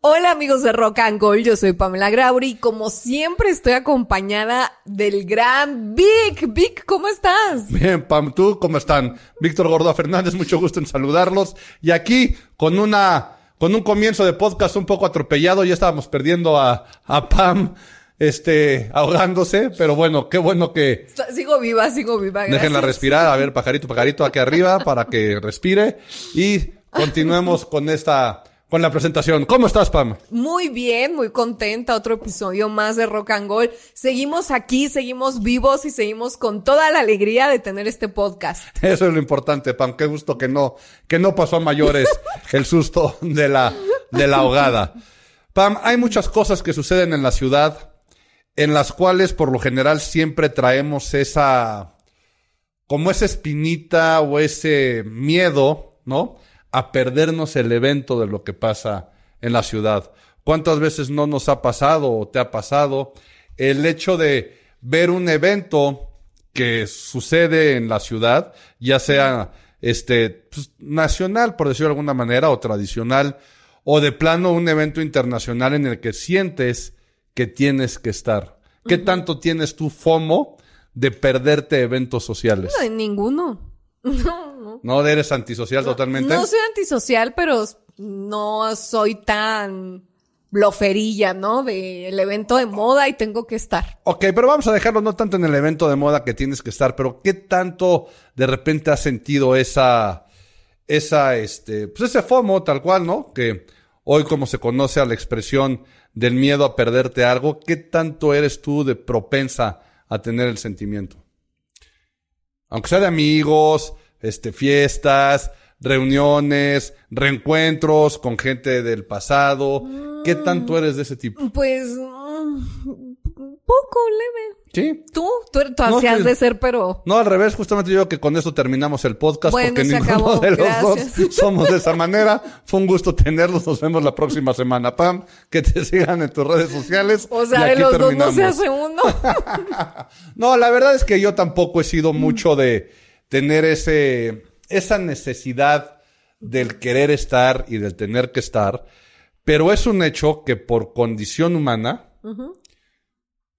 Hola amigos de Rock and yo soy Pamela Grauri y como siempre estoy acompañada del gran Vic. Vic, ¿cómo estás? Bien, Pam, ¿tú cómo están? Víctor Gordo Fernández, mucho gusto en saludarlos. Y aquí, con una, con un comienzo de podcast un poco atropellado, ya estábamos perdiendo a, a Pam, este, ahogándose, pero bueno, qué bueno que Sigo viva, sigo viva. Gracias. déjenla respirar. A ver, pajarito, pajarito, aquí arriba, para que respire. Y continuemos con esta, con la presentación. ¿Cómo estás, Pam? Muy bien, muy contenta. Otro episodio más de Rock and Gold. Seguimos aquí, seguimos vivos y seguimos con toda la alegría de tener este podcast. Eso es lo importante, Pam. Qué gusto que no, que no pasó a mayores el susto de la, de la ahogada. Pam, hay muchas cosas que suceden en la ciudad en las cuales por lo general siempre traemos esa, como esa espinita o ese miedo, ¿no? A perdernos el evento de lo que pasa en la ciudad. ¿Cuántas veces no nos ha pasado o te ha pasado el hecho de ver un evento que sucede en la ciudad, ya sea este pues, nacional, por decirlo de alguna manera, o tradicional, o de plano un evento internacional en el que sientes que tienes que estar. ¿Qué tanto tienes tú FOMO de perderte eventos sociales? No, ninguno. No, no. ¿No eres antisocial totalmente? No soy antisocial, pero no soy tan bloferilla, ¿no? Del evento de moda y tengo que estar. Ok, pero vamos a dejarlo no tanto en el evento de moda que tienes que estar, pero ¿qué tanto de repente has sentido esa, esa, este, pues ese FOMO tal cual, ¿no? Que hoy como se conoce a la expresión del miedo a perderte algo, ¿qué tanto eres tú de propensa a tener el sentimiento? Aunque sea de amigos, este, fiestas, reuniones, reencuentros con gente del pasado, ¿qué tanto eres de ese tipo? Pues, mm, poco leve. ¿Sí? Tú, tú, tú No, hacías sí. de ser, pero... No, al revés, justamente yo que con eso terminamos el podcast Bueno, porque ninguno acabó. de los Gracias. dos somos de esa manera. Fue un gusto tenerlos. Nos vemos la próxima semana. Pam, que te sigan en tus redes sociales. O sea, de los dos no se hace uno. No, la verdad es que yo tampoco he sido mucho de tener ese, esa necesidad del querer estar y del tener que estar, pero es un hecho que por condición humana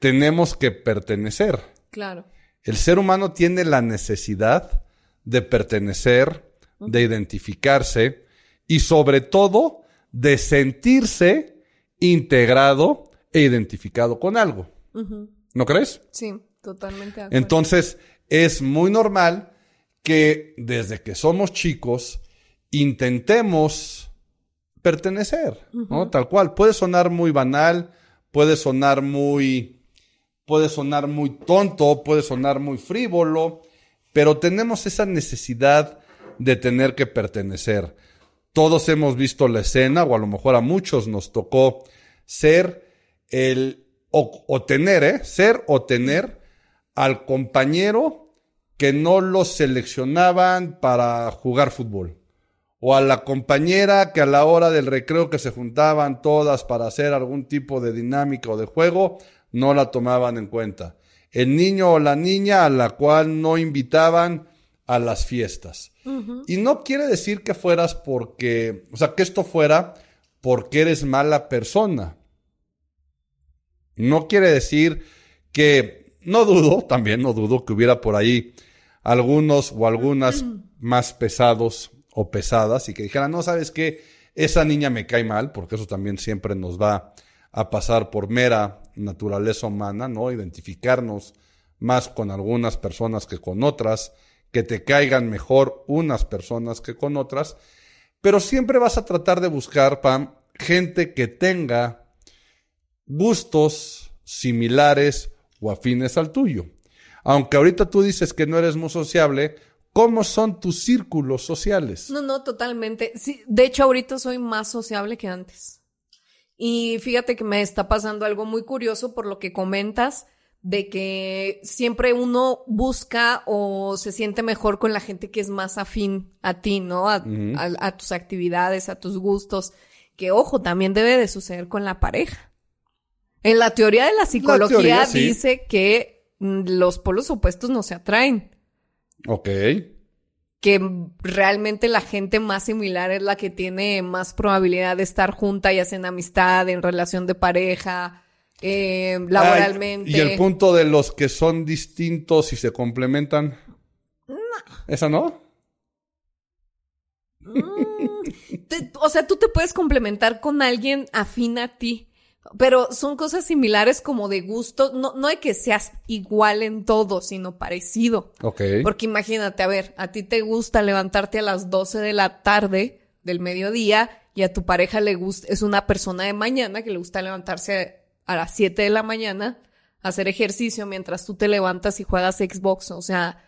tenemos que pertenecer. claro. El ser humano tiene la necesidad de pertenecer, de identificarse y sobre todo de sentirse integrado e identificado con algo. ¿No crees? Sí, totalmente de acuerdo. Entonces, es muy normal que desde que somos chicos intentemos pertenecer, ¿no? Tal cual. Puede sonar muy banal, puede sonar muy, puede sonar muy tonto, puede sonar muy frívolo, pero tenemos esa necesidad de tener que pertenecer. Todos hemos visto la escena, o a lo mejor a muchos nos tocó ser el, o, tener, ¿eh? Ser o tener al compañero que no los seleccionaban para jugar fútbol. O a la compañera que a la hora del recreo que se juntaban todas para hacer algún tipo de dinámica o de juego, no la tomaban en cuenta. El niño o la niña a la cual no invitaban a las fiestas. Y no quiere decir que fueras porque, o sea, que esto fuera porque eres mala persona. No quiere decir que, no dudo, también no dudo que hubiera por ahí algunos o algunas más pesados o pesadas y que dijeran, no, sabes qué, esa niña me cae mal, porque eso también siempre nos va a pasar por mera naturaleza humana, ¿no? Identificarnos más con algunas personas que con otras, que te caigan mejor unas personas que con otras, pero siempre vas a tratar de buscar, Pam, gente que tenga gustos similares o afines al tuyo. Aunque ahorita tú dices que no eres muy sociable, ¿cómo son tus círculos sociales? No, no, totalmente. Sí, de hecho, ahorita soy más sociable que antes. Y fíjate que me está pasando algo muy curioso por lo que comentas de que siempre uno busca o se siente mejor con la gente que es más afín a ti, ¿no? A, Ujú. a- a tus actividades, a tus gustos. Que ojo, también debe de suceder con la pareja. En la teoría de la psicología teoría, sí. dice que mm, los polos opuestos no se atraen. Ok. Que realmente la gente más similar es la que tiene más probabilidad de estar junta, ya sea en amistad, en relación de pareja, eh, laboralmente. Ay, y el punto de los que son distintos y se complementan. No. ¿Esa no? Mm, te- o sea, tú te puedes complementar con alguien afín a ti, pero son cosas similares como de gusto, no, no de que seas igual en todo, sino parecido. Ok. Porque imagínate, a ver, a ti te gusta levantarte a las 12 de la tarde del mediodía y a tu pareja le gusta, es una persona de mañana que le gusta levantarse a las 7 de la mañana, hacer ejercicio mientras tú te levantas y juegas Xbox, o sea,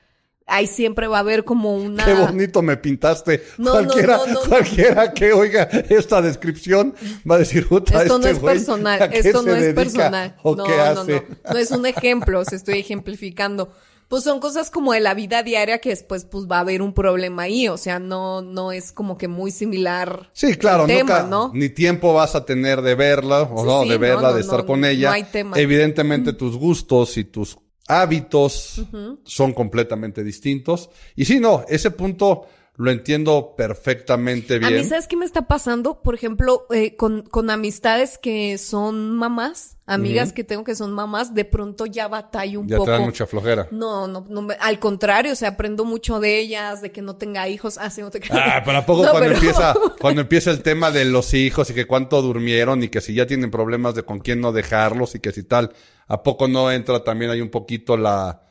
ahí siempre va a haber como una... Qué bonito me pintaste. No, no, cualquiera, no, no, no. cualquiera que oiga esta descripción va a decir, puta, Esto no este es güey, personal, ¿a qué esto no es personal. ¿O no, qué no, hace? no, no es un ejemplo, se estoy ejemplificando. Pues son cosas como de la vida diaria que después pues va a haber un problema ahí, o sea, no no es como que muy similar. Sí, claro, el tema, nunca, ¿no? ni tiempo vas a tener de verla o Sí, no, sí, de no, verla, no, de estar no, con no ella. hay tema. Evidentemente tus gustos y tus hábitos son completamente distintos. Y sí, no, ese punto lo entiendo perfectamente A bien. mí, ¿sabes qué me está pasando? Por ejemplo, eh, con, con amistades que son mamás, amigas que tengo que son mamás, de pronto ya batallo un ya poco. te da mucha flojera. No, no, no, me- al contrario, o sea, aprendo mucho de ellas, de que no tenga hijos, así no te Ah, pero a poco No, cuando pero- empieza, cuando empieza el tema de los hijos y que cuánto durmieron y que si ya tienen problemas de con quién no dejarlos y que si tal, a poco no entra también hay un poquito la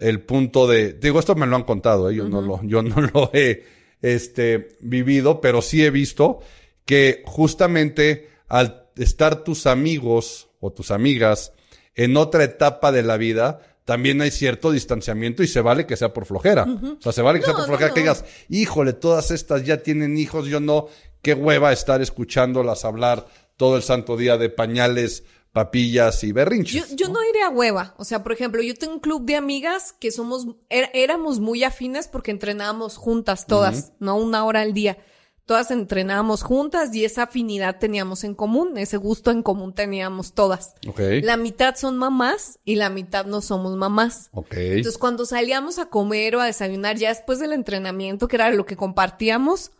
el punto de, digo, esto me lo han contado, ¿eh? yo no lo, yo no lo he este vivido, pero sí he visto que justamente al estar tus amigos o tus amigas en otra etapa de la vida, también hay cierto distanciamiento y se vale que sea por flojera. O sea, se vale que sea por no, flojera que digas, híjole, todas estas ya tienen hijos, yo no, qué hueva estar escuchándolas hablar todo el santo día de pañales, papillas y berrinches. yo no iré a hueva. O sea, por ejemplo, yo tengo un club de amigas que somos, er- éramos muy afines porque entrenábamos juntas todas, no una hora al día. Todas entrenábamos juntas y esa afinidad teníamos en común, ese gusto en común teníamos todas. La mitad son mamás y la mitad no somos mamás. Entonces, cuando salíamos a comer o a desayunar ya después del entrenamiento, que era lo que compartíamos,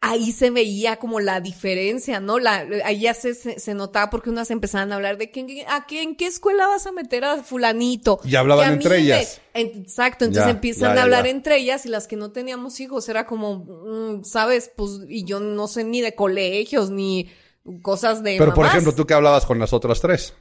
ahí se veía como la diferencia, ¿no? La, ahí ya se, se, se notaba porque unas empezaban a hablar de que, ¿a qué, en qué escuela vas a meter a fulanito. Y hablaban entre me- ellas. Exacto, entonces Ya, empiezan ya, ya, a hablar entre ellas y las que no teníamos hijos era como, mm, ¿sabes? Pues, y yo no sé ni de colegios ni cosas de Pero por ejemplo, tú que hablabas con las otras tres.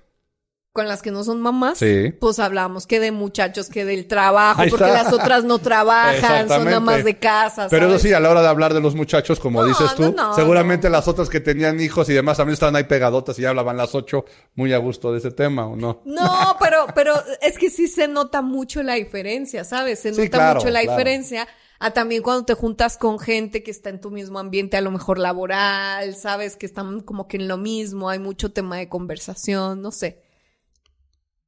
Con las que no son mamás, Sí. pues hablamos que de muchachos, que del trabajo, Ahí porque está. las otras no trabajan, son más de casa. Pero eso ¿sabes? sí, a la hora de hablar de los muchachos, como No, dices tú, no, no, seguramente las otras que tenían hijos y demás también estaban ahí pegadotas y ya hablaban las ocho muy a gusto de ese tema, ¿o no? No, pero, pero es que sí se nota mucho la diferencia, ¿sabes? Se Sí, nota claro, mucho la claro. diferencia. A también cuando te juntas con gente que está en tu mismo ambiente, a lo mejor laboral, sabes que están como que en lo mismo, hay mucho tema de conversación, no sé.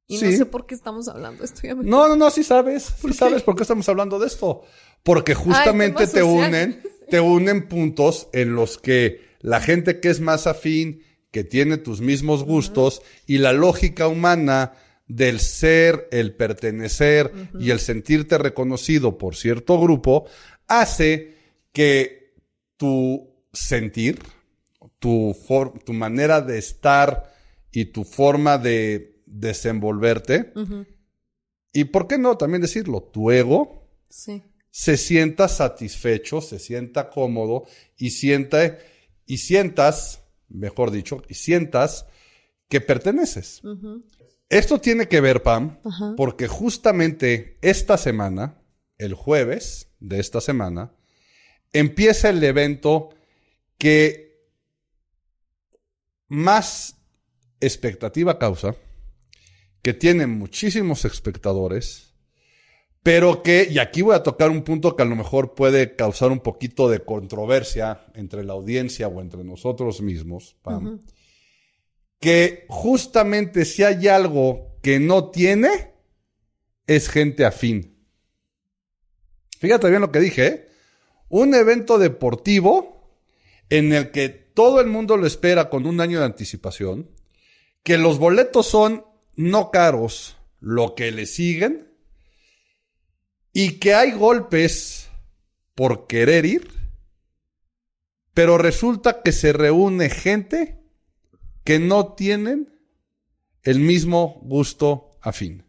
Y no Sí. sé por qué estamos hablando de esto. ya me- No, no, no, sí sabes, sí sabes por qué estamos hablando de esto. Porque justamente te unen, te unen puntos en los que la gente que es más afín, que tiene tus mismos gustos y la lógica humana del ser, el pertenecer y el sentirte reconocido por cierto grupo, hace que tu sentir, tu, tu manera de estar y tu forma de desenvolverte, y por qué no también decirlo, tu ego Sí. se sienta satisfecho, se sienta cómodo y sienta y sientas, mejor dicho, y sientas que perteneces. Esto tiene que ver, Pam, porque justamente esta semana, el jueves de esta semana, empieza el evento que más expectativa causa, que tiene muchísimos espectadores, pero que, y aquí voy a tocar un punto que a lo mejor puede causar un poquito de controversia entre la audiencia o entre nosotros mismos, Pam, que justamente si hay algo que no tiene, es gente afín. Fíjate bien lo que dije, ¿eh? Un evento deportivo en el que todo el mundo lo espera con un año de anticipación, que los boletos son no caros, lo que le siguen y que hay golpes por querer ir, pero resulta que se reúne gente que no tienen el mismo gusto afín.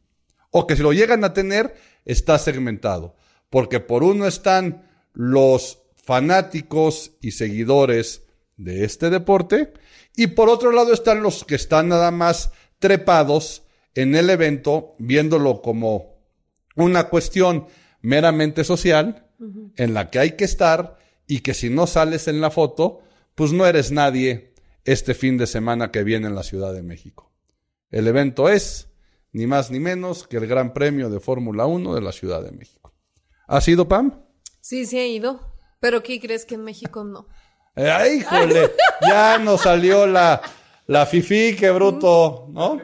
O que si lo llegan a tener, está segmentado. Porque por uno están los fanáticos y seguidores de este deporte y por otro lado están los que están nada más trepados en el evento, viéndolo como una cuestión meramente social en la que hay que estar y que si no sales en la foto, pues no eres nadie este fin de semana que viene en la Ciudad de México. El evento es ni más ni menos que el Gran Premio de Fórmula 1 de la Ciudad de México. ¿Has ido, Pam? Sí, sí he ido. Pero ¿qué crees que en México no? Eh, ¡Ay, híjole! ya nos salió la, la fifi, qué bruto, ¿no?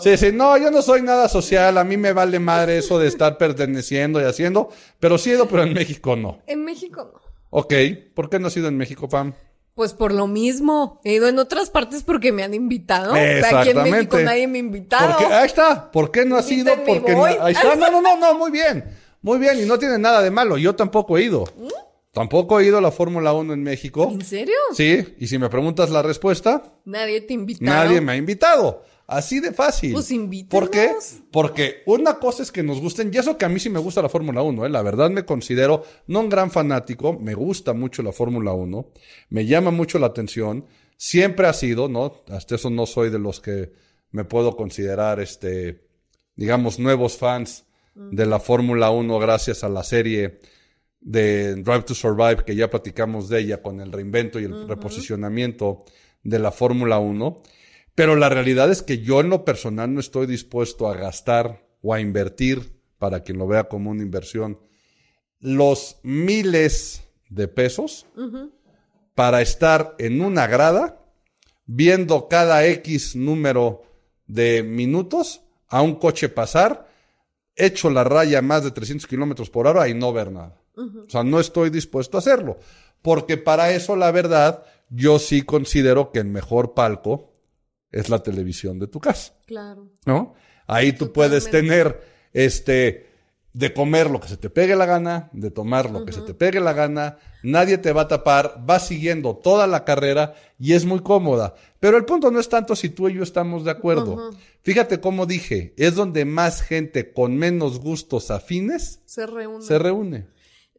Sí, sí, no, yo no soy nada social, a mí me vale madre eso de estar perteneciendo y haciendo, pero sí he ido, pero en México no. En México no. Ok, ¿por qué no has ido en México, Pam? Pues por lo mismo. He ido en otras partes porque me han invitado. Exactamente. Aquí en México nadie me ha invitado. Porque, ahí está. ¿Por qué no has ido? Porque no- ahí está. No, no, no, no, muy bien. Muy bien, y no tiene nada de malo. Yo tampoco he ido. ¿Mm? Tampoco he ido a la Fórmula 1 en México. ¿En serio? Sí, y si me preguntas la respuesta, Nadie te ha invitado. nadie me ha invitado. Así de fácil. Pues ¿Por qué? invítanos. Porque una cosa es que nos gusten, y eso que a mí sí me gusta la Fórmula 1, ¿eh? la verdad me considero no un gran fanático, me gusta mucho la Fórmula 1, me llama mucho la atención, siempre ha sido, ¿no? Hasta eso no soy de los que me puedo considerar, este, digamos, nuevos fans de la Fórmula 1 gracias a la serie de Drive to Survive, que ya platicamos de ella con el reinvento y el reposicionamiento de la Fórmula 1. Pero la realidad es que yo en lo personal no estoy dispuesto a gastar o a invertir, para quien lo vea como una inversión, los miles de pesos para estar en una grada viendo cada X número de minutos a un coche pasar, hecho la raya a más de 300 kilómetros por hora y no ver nada. O sea, no estoy dispuesto a hacerlo. Porque para eso, la verdad, yo sí considero que el mejor palco es la televisión de tu casa. Claro. ¿no? Ahí tú puedes tener, este, de comer lo que se te pegue la gana, de tomar lo que se te pegue la gana, nadie te va a tapar, vas siguiendo toda la carrera y es muy cómoda. Pero el punto no es tanto si tú y yo estamos de acuerdo. Fíjate cómo dije, es donde más gente con menos gustos afines Se reúnen. se reúne.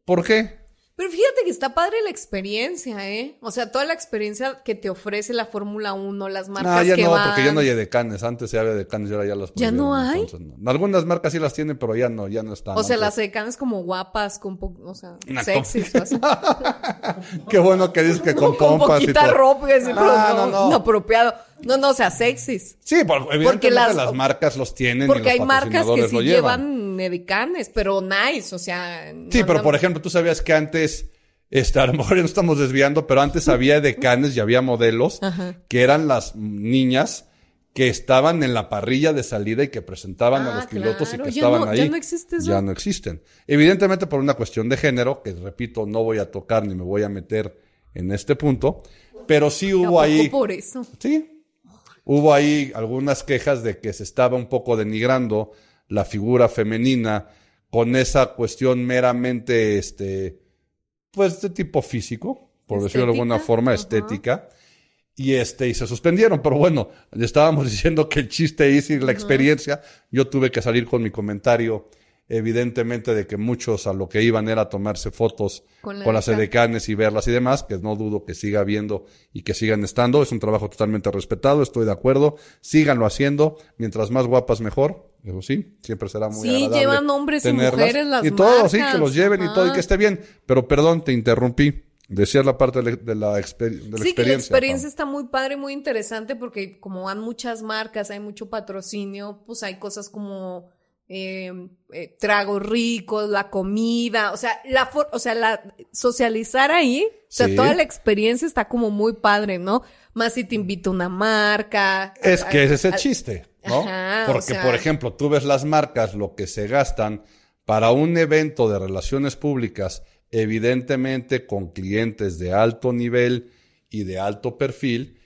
¿Por qué? Pero fíjate que está padre la experiencia, ¿eh? O sea, toda la experiencia que te ofrece la Fórmula 1, las marcas No, ya que no, van. porque ya no hay decanes. Antes se había decanes y ahora ya las ¿Ya no hay? entonces no. Algunas marcas sí las tienen, pero ya no, ya no están. O sea, Antes- las secanas como guapas, con o sea, Una sexys o. Qué bueno que dices que con con pompas y poquita todo. ropa y pero Ah, no, no, no. no apropiado. No, no, o sea, sexys. Sí, por- evidentemente las- las, marcas los tienen y Porque los hay marcas que patrocinadores sí lo llevan edecanes, pero nice, o sea. Sí, pero por ejemplo, tú sabías que antes, este, a lo mejor ya nos estamos desviando, pero antes había decanes y había modelos Ajá. que eran las niñas que estaban en la parrilla de salida y que presentaban a Ah, los pilotos claro, y que ya estaban no- ahí. ya no existe eso. Ya no existen. Evidentemente por una cuestión de género, que repito, no voy a tocar ni me voy a meter en este punto, pero sí hubo ahí. por eso. Sí. Hubo ahí algunas quejas de que se estaba un poco denigrando la figura femenina con esa cuestión meramente, este, pues de tipo físico, por decirlo de alguna forma, estética. Y este, y se suspendieron, pero bueno, estábamos diciendo que el chiste es ir la experiencia. Yo tuve que salir con mi comentario, evidentemente, de que muchos a lo que iban era tomarse fotos Con con, la las edecán. edecanes y verlas y demás, que no dudo que siga habiendo y que sigan estando. Es un trabajo totalmente respetado, estoy de acuerdo. Síganlo haciendo. Mientras más guapas, mejor. Eso sí, siempre será muy Sí, agradable llevan hombres y mujeres las Y todo, sí, que los lleven y todo y que esté bien. Pero perdón, te interrumpí. Decías la parte de la, de la, exper- de la Sí, que la experiencia. experiencia está muy padre, muy interesante, porque como van muchas marcas, hay mucho patrocinio, pues hay cosas como eh, eh, tragos ricos, la comida, o sea, la for- o sea, la socializar ahí, o sea, Sí. toda la experiencia está como muy padre, ¿no? Más si te invita una marca. Es a- que ese es el a- chiste, ¿no? Ajá, o Porque, sea- por ejemplo, tú ves las marcas, lo que se gastan para un evento de relaciones públicas, evidentemente con clientes de alto nivel y de alto perfil,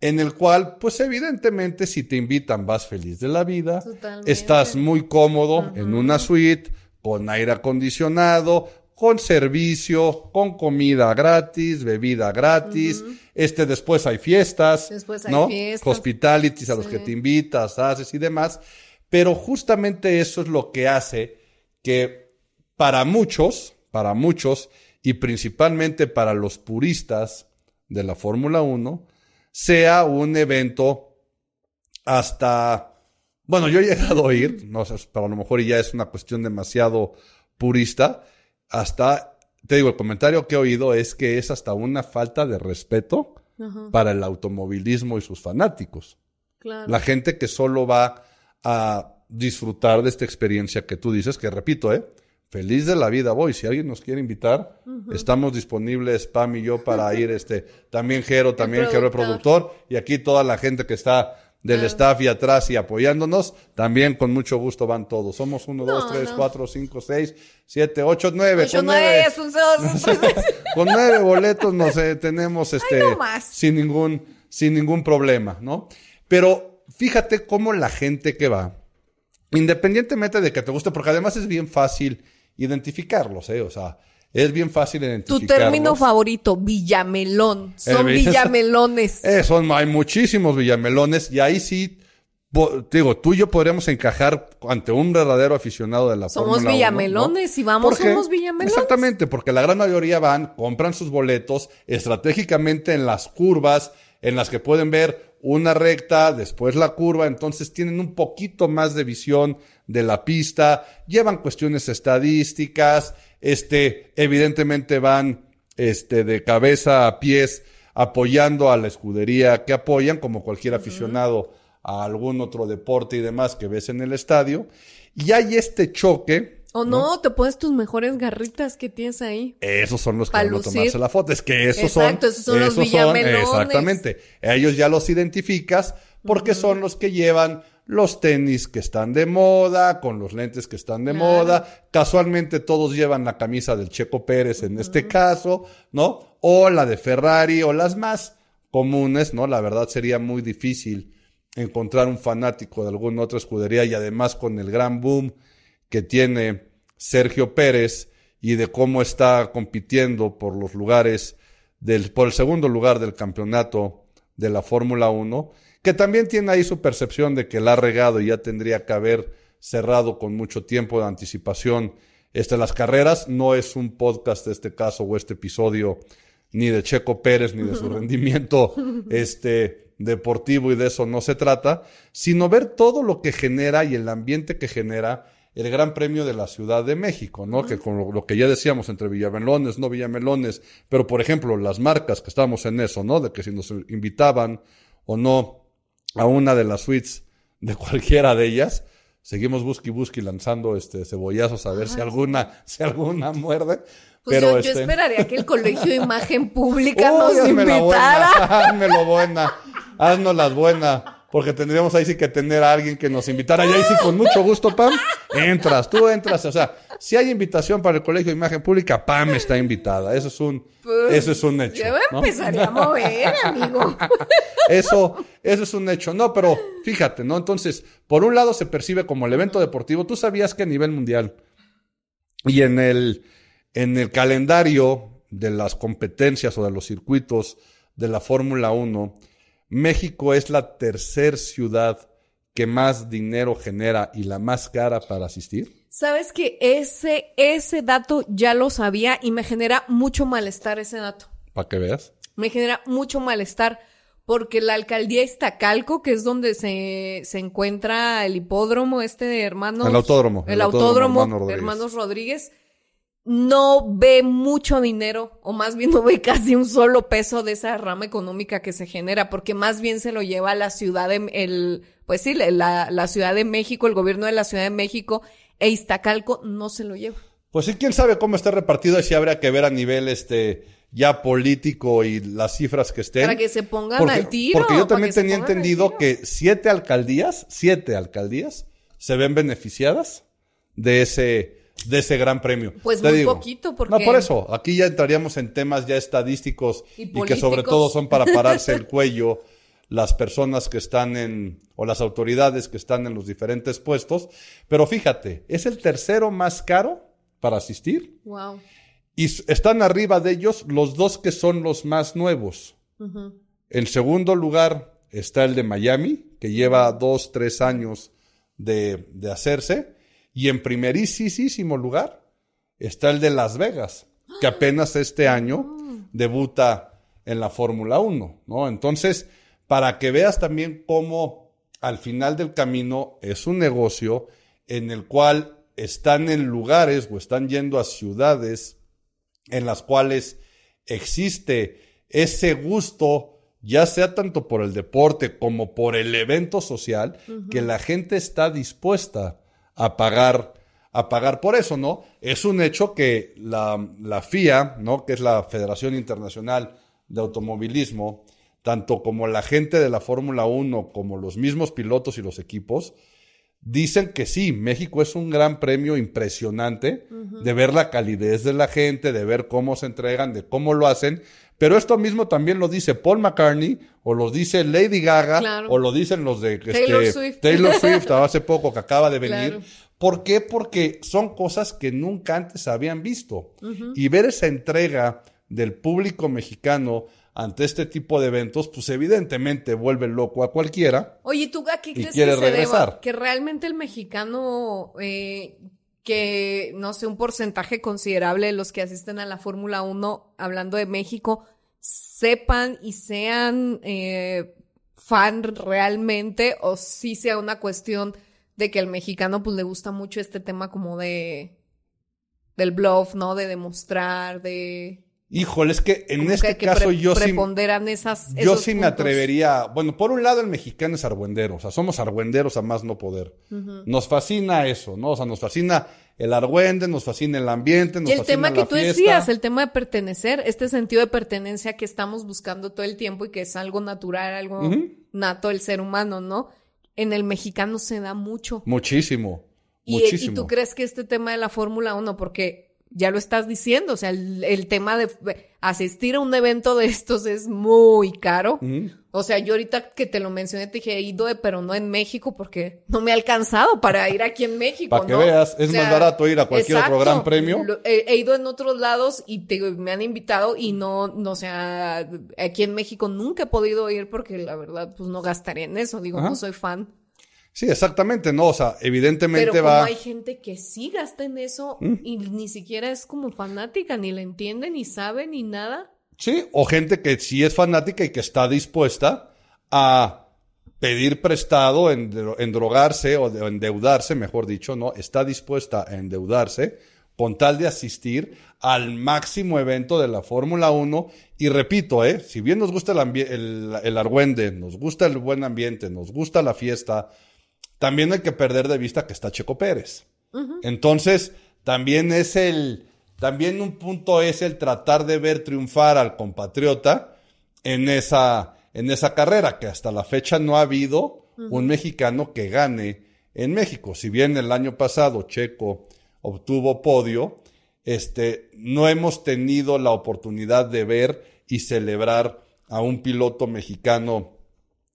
en el cual, pues evidentemente, si te invitan, vas feliz de la vida, Totalmente. estás muy cómodo en una suite, con aire acondicionado, con servicio, con comida gratis, bebida gratis, este después hay fiestas, Después hay ¿no? fiestas. Hospitalities a los que te invitas, haces y demás, pero justamente eso es lo que hace que para muchos, para muchos, y principalmente para los puristas de la Fórmula 1, sea un evento hasta, bueno, yo he llegado a ir, no sé, pero a lo mejor ya es una cuestión demasiado purista, hasta, te digo, el comentario que he oído es que es hasta una falta de respeto Ajá, para el automovilismo y sus fanáticos. claro. La gente que solo va a disfrutar de esta experiencia que tú dices, que repito, ¿eh? Feliz de la vida voy. Si alguien nos quiere invitar, estamos disponibles, Pam y yo, para ir, este, también Jero, también Jero el productor, y aquí toda la gente que está del staff y atrás y apoyándonos, también con mucho gusto van todos. Somos uno, dos, No, tres, no. cuatro, cinco, seis, siete, ocho, nueve. Ocho, con nueve, nueve. es un dos. Con nueve boletos nos eh, tenemos este no más. sin ningún sin ningún problema, ¿no? Pero fíjate cómo la gente que va, independientemente de que te guste, porque además es bien fácil identificarlos, ¿eh? O sea, es bien fácil Tu identificarlos. término favorito, villamelón. Son villamelones. Eh, son, hay muchísimos villamelones y ahí sí, bo- digo, tú y yo podríamos encajar ante un verdadero aficionado de la Somos Fórmula 1, ¿no? villamelones, y vamos, ¿Por qué? somos villamelones. Exactamente, porque la gran mayoría van, compran sus boletos estratégicamente en las curvas, en las que pueden ver una recta, después la curva, entonces tienen un poquito más de visión de la pista, llevan cuestiones estadísticas, este, evidentemente van, este, de cabeza a pies apoyando a la escudería que apoyan, como cualquier aficionado a algún otro deporte y demás que ves en el estadio. Y hay este choque, O no, te pones tus mejores garritas que tienes ahí. esos son los que van a tomarse la foto. Es que esos Exacto, son. esos son los villamelones. exactamente. Ellos ya los identificas porque son los que llevan los tenis que están de moda, con los lentes que están de Claro. moda. Casualmente todos llevan la camisa del Checo Pérez en este caso, ¿no? O la de Ferrari o las más comunes, ¿no? La verdad sería muy difícil encontrar un fanático de alguna otra escudería y además con el gran boom que tiene Sergio Pérez y de cómo está compitiendo por los lugares del, por el segundo lugar del campeonato de la Fórmula 1, que también tiene ahí su percepción de que la ha regado y ya tendría que haber cerrado con mucho tiempo de anticipación este, las carreras. No es un podcast este caso o este episodio ni de Checo Pérez ni de su rendimiento este, deportivo y de eso no se trata, sino ver todo lo que genera y el ambiente que genera el Gran Premio de la Ciudad de México, ¿no? Que con lo, lo que ya decíamos entre Villamelones, no Villamelones, pero por ejemplo, las marcas que estábamos en eso, ¿no? De que si nos invitaban o no a una de las suites de cualquiera de ellas, seguimos busqui busqui lanzando este cebollazos a ver si alguna, si alguna muerde. Pues pero yo, yo este... esperaría que el Colegio de Imagen Pública Uy, nos hazme la invitara. hazmelo buena, haznos las buenas, porque tendríamos ahí sí que tener a alguien que nos invitara. Y ahí sí, con mucho gusto, Pam, entras, tú entras. O sea, si hay invitación para el Colegio de Imagen Pública, Pam está invitada. Eso es un, Pues, eso es un hecho. Yo ¿no? empezaría a mover, amigo. Eso, eso es un hecho. No, pero fíjate, ¿no? Entonces, por un lado se percibe como el evento deportivo. Tú sabías que a nivel mundial y en el, en el calendario de las competencias o de los circuitos de la Fórmula 1, México es la tercer ciudad que más dinero genera y la más cara para asistir. Sabes que ese, ese dato ya lo sabía y me genera mucho malestar ese dato. Para que veas. Me genera mucho malestar porque la alcaldía Iztacalco, que es donde se, se encuentra el hipódromo este de hermanos. El autódromo, El, el autódromo, autódromo Hermano de Rodríguez. hermanos Rodríguez. No ve mucho dinero, o más bien no ve casi un solo peso de esa rama económica que se genera, porque más bien se lo lleva la ciudad de, el, pues sí, la, la Ciudad de México, el gobierno de la Ciudad de México, e Iztacalco no se lo lleva. Pues sí, quién sabe cómo está repartido y si habría que ver a nivel este ya político y las cifras que estén. Para que se pongan porque, al tiro. Porque yo también tenía entendido que siete alcaldías, siete alcaldías se ven beneficiadas de ese, de ese gran premio. Pues Te muy digo, poquito, porque- No, por eso, aquí ya entraríamos en temas ya estadísticos Y y, que sobre todo son para pararse el cuello las personas que están en, o las autoridades que están en los diferentes puestos. Pero fíjate, es el tercero más caro para asistir. Wow. Y están arriba de ellos los dos que son los más nuevos. En segundo lugar está el de Miami, que lleva dos, tres años de, de hacerse. Y en primerísimo lugar está el de Las Vegas, que apenas este año debuta en la Fórmula 1, ¿no? Entonces, para que veas también cómo al final del camino es un negocio en el cual están en lugares o están yendo a ciudades en las cuales existe ese gusto, ya sea tanto por el deporte como por el evento social, que la gente está dispuesta a pagar a pagar por eso, ¿no? Es un hecho que la, la FIA, ¿no? Que es la Federación Internacional de Automovilismo, tanto como la gente de la Fórmula 1 como los mismos pilotos y los equipos, dicen que sí, México es un gran premio impresionante de ver la calidez de la gente, de ver cómo se entregan, de cómo lo hacen, pero esto mismo también lo dice Paul McCartney, o lo dice Lady Gaga, o lo dicen los de Taylor este, Swift. Taylor Swift hace poco que acaba de venir. ¿Por qué? Porque son cosas que nunca antes habían visto. Y ver esa entrega del público mexicano ante este tipo de eventos, pues evidentemente vuelve loco a cualquiera. Oye, ¿tú a qué crees quiere que se regresar. deba? Que realmente el mexicano, eh, que no sé, un porcentaje considerable de los que asisten a la Fórmula 1, hablando de México, sepan y sean eh, fan realmente, o si sea una cuestión de que al mexicano pues le gusta mucho este tema como de del bluff, ¿no? De demostrar, de Híjole, es que en como este que, caso yo sí, esas yo esos sí me atrevería, bueno, por un lado el mexicano es argüendero, o sea, somos argüenderos a más no poder. Nos fascina eso, ¿no? O sea, nos fascina el argüende, nos fascina el ambiente, nos Y el fascina tema la que tú fiesta. decías, el tema de pertenecer, este sentido de pertenencia que estamos buscando todo el tiempo y que es algo natural, algo nato del ser humano, ¿no? En el mexicano se da mucho. Muchísimo, Y, muchísimo. y tú crees que este tema de la Fórmula 1, porque ya lo estás diciendo, o sea, el, el tema de asistir a un evento de estos es muy caro. O sea, yo ahorita que te lo mencioné te dije, he ido, de- pero no en México porque no me ha alcanzado para ir aquí en México, Para que ¿no? veas, es O sea, más barato ir a cualquier otro gran premio. Lo- he, he ido en otros lados y te- me han invitado y no, no, o sea, aquí en México nunca he podido ir porque la verdad, pues no gastaría en eso. Digo, Ajá. no soy fan. Sí, exactamente, no, o sea, evidentemente Pero como va... hay gente que sí gasta en eso y ni siquiera es como fanática, ni la entiende, ni sabe, ni nada. Sí, o gente que sí es fanática y que está dispuesta a pedir prestado, endro- endrogarse o de- endeudarse, mejor dicho, ¿no? Está dispuesta a endeudarse con tal de asistir al máximo evento de la Fórmula 1. Y repito, ¿eh? Si bien nos gusta el, el, el argüende, nos gusta el buen ambiente, nos gusta la fiesta, también hay que perder de vista que está Checo Pérez. Entonces, también es el, también un punto es el tratar de ver triunfar al compatriota en esa, en esa carrera, que hasta la fecha no ha habido un mexicano que gane en México. Si bien el año pasado Checo obtuvo podio, este, no hemos tenido la oportunidad de ver y celebrar a un piloto mexicano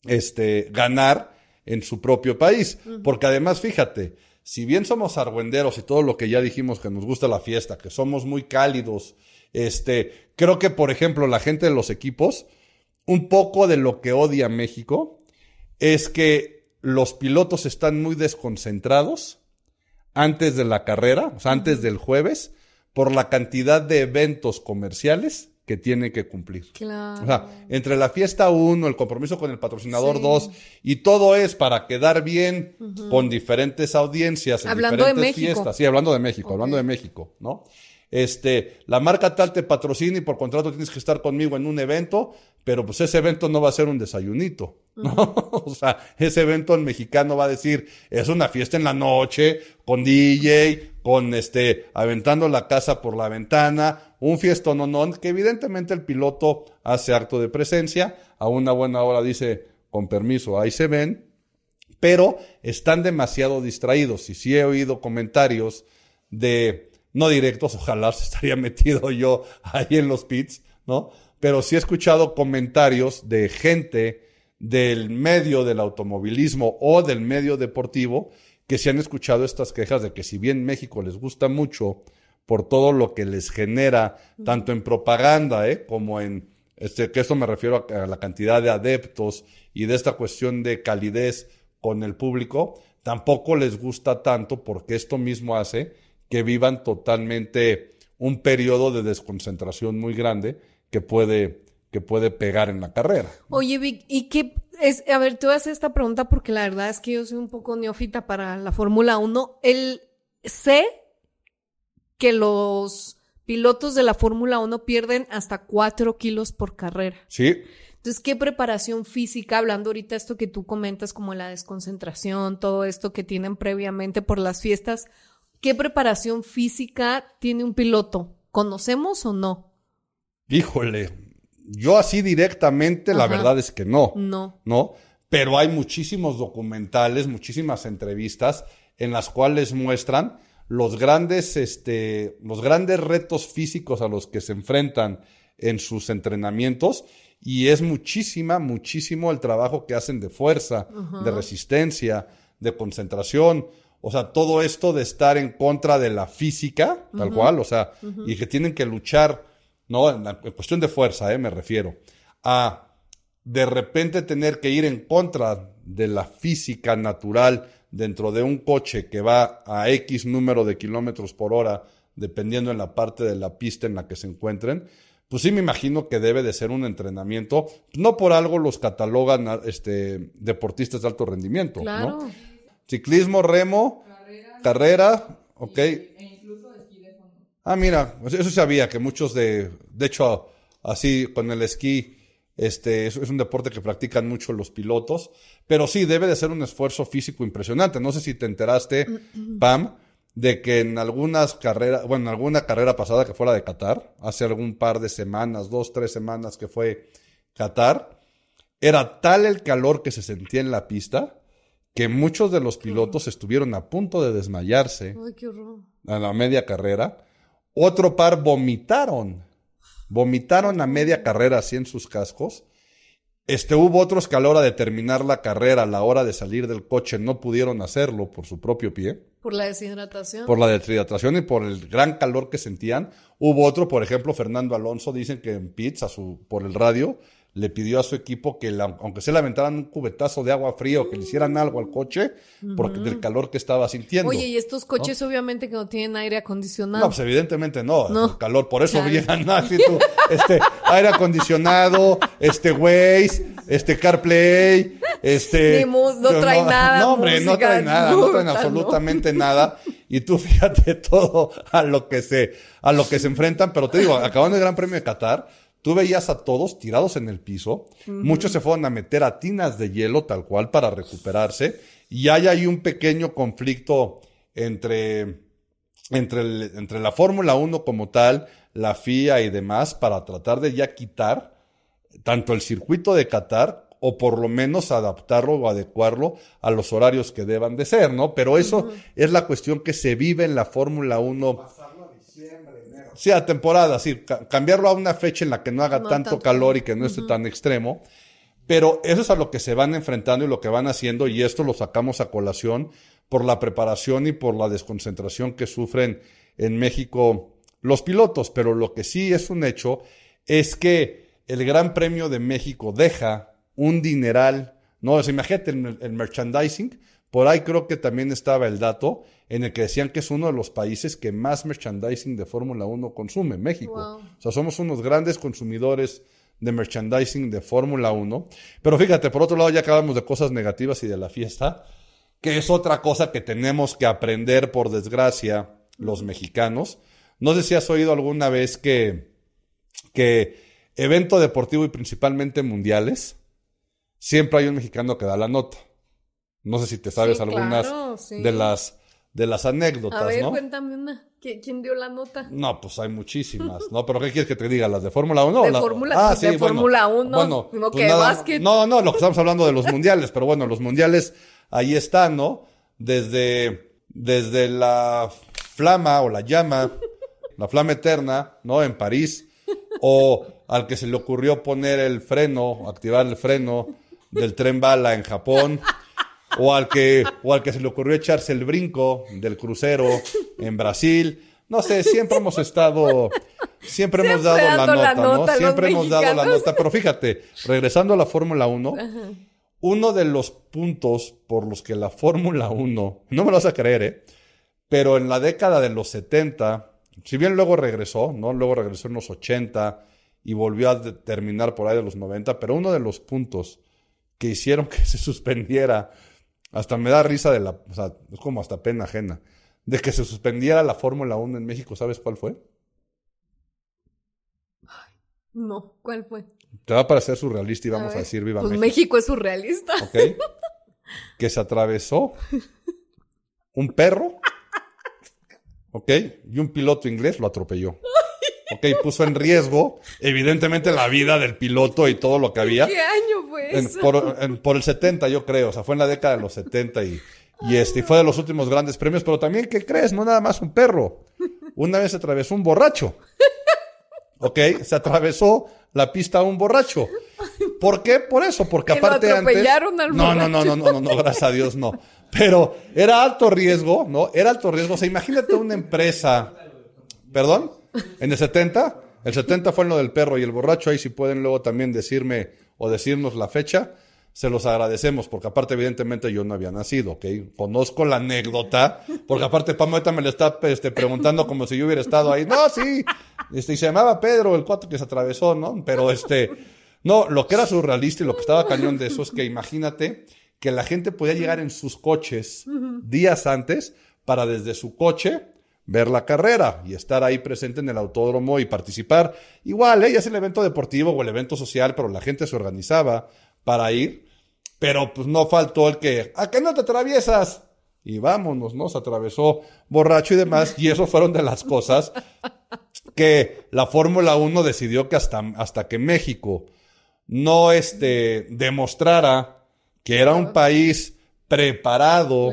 este, ganar en su propio país. Porque además, fíjate, si bien somos argüenderos y todo lo que ya dijimos que nos gusta la fiesta, que somos muy cálidos, este, creo que, por ejemplo, la gente de los equipos, un poco de lo que odia México es que los pilotos están muy desconcentrados antes de la carrera, o sea, antes del jueves, por la cantidad de eventos comerciales que tienen que cumplir. Claro. O sea, entre la fiesta 1, el compromiso con el patrocinador Sí. 2 y todo es para quedar bien con diferentes audiencias en Hablando de diferentes México. fiestas. Sí, hablando de México, hablando de México, ¿no? Este, la marca tal te patrocina y por contrato tienes que estar conmigo en un evento, pero pues ese evento no va a ser un desayunito, ¿no? o sea, ese evento el mexicano va a decir, es una fiesta en la noche, con DJ, con este, aventando la casa por la ventana, un no, que evidentemente el piloto hace acto de presencia, a una buena hora dice, con permiso, ahí se ven, pero están demasiado distraídos. Y sí he oído comentarios de, no directos, ojalá se estaría metido yo ahí en los pits, ¿no? Pero sí he escuchado comentarios de gente del medio del automovilismo o del medio deportivo que se han escuchado estas quejas de que si bien México les gusta mucho por todo lo que les genera, tanto en propaganda ¿eh? como en, este, que esto me refiero a, a la cantidad de adeptos y de esta cuestión de calidez con el público, tampoco les gusta tanto porque esto mismo hace que vivan totalmente un periodo de desconcentración muy grande que puede, que puede pegar en la carrera. Oye, Vic, ¿y qué es? A ver, te voy a hacer esta pregunta porque la verdad es que yo soy un poco neófita para la Fórmula 1. El, sé que los pilotos de la Fórmula 1 pierden hasta 4 kilos por carrera. Sí. Entonces, ¿qué preparación física, hablando ahorita esto que tú comentas como la desconcentración, todo esto que tienen previamente por las fiestas, ¿qué preparación física tiene un piloto? ¿Conocemos o no? Híjole, yo así directamente, la verdad es que no. No. ¿no? Pero hay muchísimos documentales, muchísimas entrevistas en las cuales muestran los grandes, este, los grandes retos físicos a los que se enfrentan en sus entrenamientos y es muchísima, muchísimo el trabajo que hacen de fuerza, de resistencia, de concentración. O sea, todo esto de estar en contra de la física, tal cual, o sea, y que tienen que luchar, ¿no? En, la, en cuestión de fuerza, ¿eh? Me refiero. A de repente tener que ir en contra de la física natural dentro de un coche que va a X número de kilómetros por hora, dependiendo en la parte de la pista en la que se encuentren, pues sí me imagino que debe de ser un entrenamiento. No por algo los catalogan a, este, deportistas de alto rendimiento, Claro. ¿no? Ciclismo, remo, carrera, ok. Ah, mira, eso sabía que muchos de, de hecho, así con el esquí, este, es, es un deporte que practican mucho los pilotos, pero sí debe de ser un esfuerzo físico impresionante. No sé si te enteraste, Pam, de que en algunas carreras, bueno, en alguna carrera pasada que fuera de Qatar, hace algún par de semanas, dos, tres semanas que fue Qatar, era tal el calor que se sentía en la pista que muchos de los pilotos estuvieron a punto de desmayarse Ay, qué horror. a la media carrera. Otro par vomitaron. Vomitaron a media carrera así en sus cascos. Este, hubo otros que a la hora de terminar la carrera, a la hora de salir del coche, no pudieron hacerlo por su propio pie, Por la deshidratación. por la deshidratación y por el gran calor que sentían. Hubo otro, por ejemplo, Fernando Alonso, dicen que en pits, a su, por el radio, le pidió a su equipo que, la- aunque se le aventaran un cubetazo de agua fría o que le hicieran algo al coche, porque del calor que estaba sintiendo. Oye, y estos coches obviamente que no tienen aire acondicionado. No, pues evidentemente no, No. el calor, por eso llegan así tú, este, aire acondicionado, este Waze, este CarPlay, este... No trae nada, No, hombre, no música, trae nada, no traen ¿no? absolutamente nada. Y tú fíjate todo a lo que se, a lo que se enfrentan, pero te digo, acabando el Gran Premio de Qatar, tú veías a todos tirados en el piso, muchos se fueron a meter a tinas de hielo tal cual para recuperarse, y hay ahí un pequeño conflicto entre entre, el- entre la Fórmula 1 como tal, la FIA y demás, para tratar de ya quitar tanto el circuito de Qatar o por lo menos adaptarlo o adecuarlo a los horarios que deban de ser, ¿no? Pero eso es la cuestión que se vive en la Fórmula 1. Sí, a temporada, sí, ca- cambiarlo a una fecha en la que no haga No tanto tanto. calor y que no esté tan extremo. Pero eso es a lo que se van enfrentando y lo que van haciendo, y esto lo sacamos a colación por la preparación y por la desconcentración que sufren en México los pilotos. Pero lo que sí es un hecho es que el Gran Premio de México deja un dineral, no, o sea, imagínate el, el merchandising, por ahí creo que también estaba el dato en el que decían que es uno de los países que más merchandising de Fórmula 1 consume, México. Wow. O sea, somos unos grandes consumidores de merchandising de Fórmula 1. Pero fíjate, por otro lado, ya acabamos de cosas negativas y de la fiesta, que es otra cosa que tenemos que aprender, por desgracia, los mexicanos. No sé si has oído alguna vez que, que evento deportivo y principalmente mundiales, siempre hay un mexicano que da la nota. No sé si te sabes Sí, algunas claro, sí. de las de las anécdotas, A ver, ¿no? cuéntame una. ¿Qui- ¿Quién dio la nota? No, pues hay muchísimas, ¿no? ¿Pero qué quieres que te diga? ¿Las de Fórmula 1? De la- Fórmula- ah, pues, de sí, bueno. Fórmula 1, Bueno, no pues que nada- básquet. No, no, lo que estamos hablando de los mundiales, pero bueno, los mundiales ahí están, ¿no? Desde, desde la flama o la llama, la flama eterna, ¿no? En París, o al que se le ocurrió poner el freno, activar el freno del tren bala en Japón, o al que, o al que se le ocurrió echarse el brinco del crucero en Brasil. No sé, siempre hemos estado, siempre, hemos dado la nota, ¿no? Siempre hemos dado la nota. Pero fíjate, regresando a la Fórmula 1, uno de los puntos por los que la Fórmula 1, no me lo vas a creer, ¿eh? Pero en la década de los 70, si bien luego regresó, ¿no? Luego regresó en los 80 y volvió a terminar por ahí de los 90, pero uno de los puntos que hicieron que se suspendiera, hasta me da risa de la, o sea, es como hasta pena ajena, de que se suspendiera la Fórmula 1 en México, ¿sabes cuál fue? No, ¿cuál fue? Te va a parecer surrealista y vamos a, decir viva pues México. México es surrealista. Ok. que se atravesó un perro, ok, y un piloto inglés lo atropelló. Ok, puso en riesgo, evidentemente, la vida del piloto y todo lo que había. ¿Qué año fue eso? por, el 70, yo creo. O sea, fue en la década de los 70 y, y, este, fue de los últimos grandes premios. Pero también, ¿qué crees? No nada más un perro. Una vez se atravesó un borracho. Ok, se atravesó la pista a un borracho. ¿Por qué? Por eso, porque aparte antes. Al no, no, no, no, no, no, no, gracias a Dios no. Pero era alto riesgo, ¿no? Era alto riesgo. O sea, imagínate una empresa. ¿Perdón? En el 70, el 70 fue en lo del perro y el borracho, ahí si pueden luego también decirme o decirnos la fecha, se los agradecemos, porque aparte evidentemente yo no había nacido, ¿ok? Conozco la anécdota, porque aparte Pam ahorita me le está este, preguntando como si yo hubiera estado ahí. No, sí, este, y se llamaba Pedro, el cuatro que se atravesó, ¿no? Pero este, no, lo que era surrealista y lo que estaba cañón de eso es que imagínate que la gente podía llegar en sus coches días antes para desde su coche ver la carrera y estar ahí presente en el autódromo y participar. Igual, ella ¿eh? es el evento deportivo o el evento social, pero la gente se organizaba para ir. Pero pues no faltó el que, ¿a qué no te atraviesas? Y vámonos, ¿no? Se atravesó borracho y demás. Y eso fueron de las cosas que la Fórmula 1 decidió que hasta, hasta que México no este, demostrara que era un país preparado,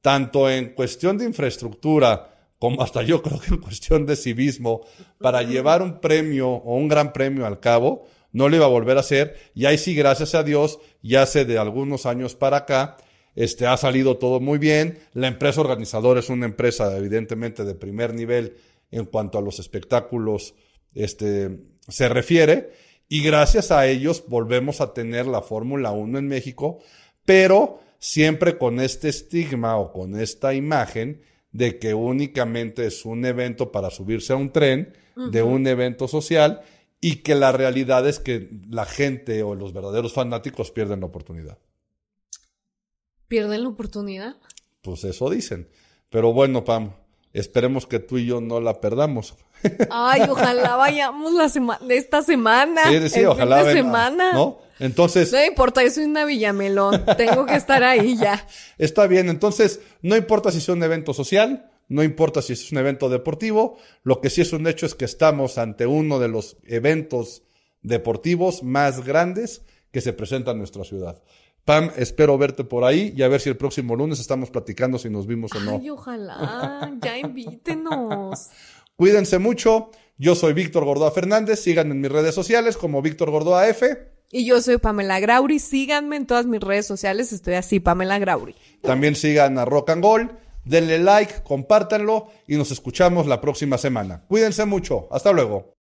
tanto en cuestión de infraestructura, como hasta yo creo que en cuestión de civismo, para llevar un premio o un gran premio al cabo, no lo iba a volver a hacer. Y ahí sí, gracias a Dios, ya hace de algunos años para acá, este, ha salido todo muy bien. La empresa organizadora es una empresa evidentemente de primer nivel en cuanto a los espectáculos este, se refiere. Y gracias a ellos volvemos a tener la Fórmula 1 en México, pero siempre con este estigma o con esta imagen de que únicamente es un evento para subirse a un tren, de un evento social, y que la realidad es que la gente o los verdaderos fanáticos pierden la oportunidad. ¿Pierden la oportunidad? Pues eso dicen. Pero bueno, Pam, esperemos que tú y yo no la perdamos. Ay, ojalá vayamos la semana, esta semana. Sí, sí, ojalá. semana. ¿No? Entonces. No importa, yo soy una Villamelón. Tengo que estar ahí ya. Está bien. Entonces, no importa si es un evento social, no importa si es un evento deportivo. Lo que sí es un hecho es que estamos ante uno de los eventos deportivos más grandes que se presentan en nuestra ciudad. Pam, espero verte por ahí y a ver si el próximo lunes estamos platicando si nos vimos o no. Ay, ojalá, ya invítenos. Cuídense mucho. Yo soy Víctor Gordoa Fernández. Síganme en mis redes sociales como Víctor Gordoa F. Y yo soy Pamela Grauri. Síganme en todas mis redes sociales. Estoy así, Pamela Grauri. También sigan a Rock and Gold. Denle like, compártanlo y nos escuchamos la próxima semana. Cuídense mucho. Hasta luego.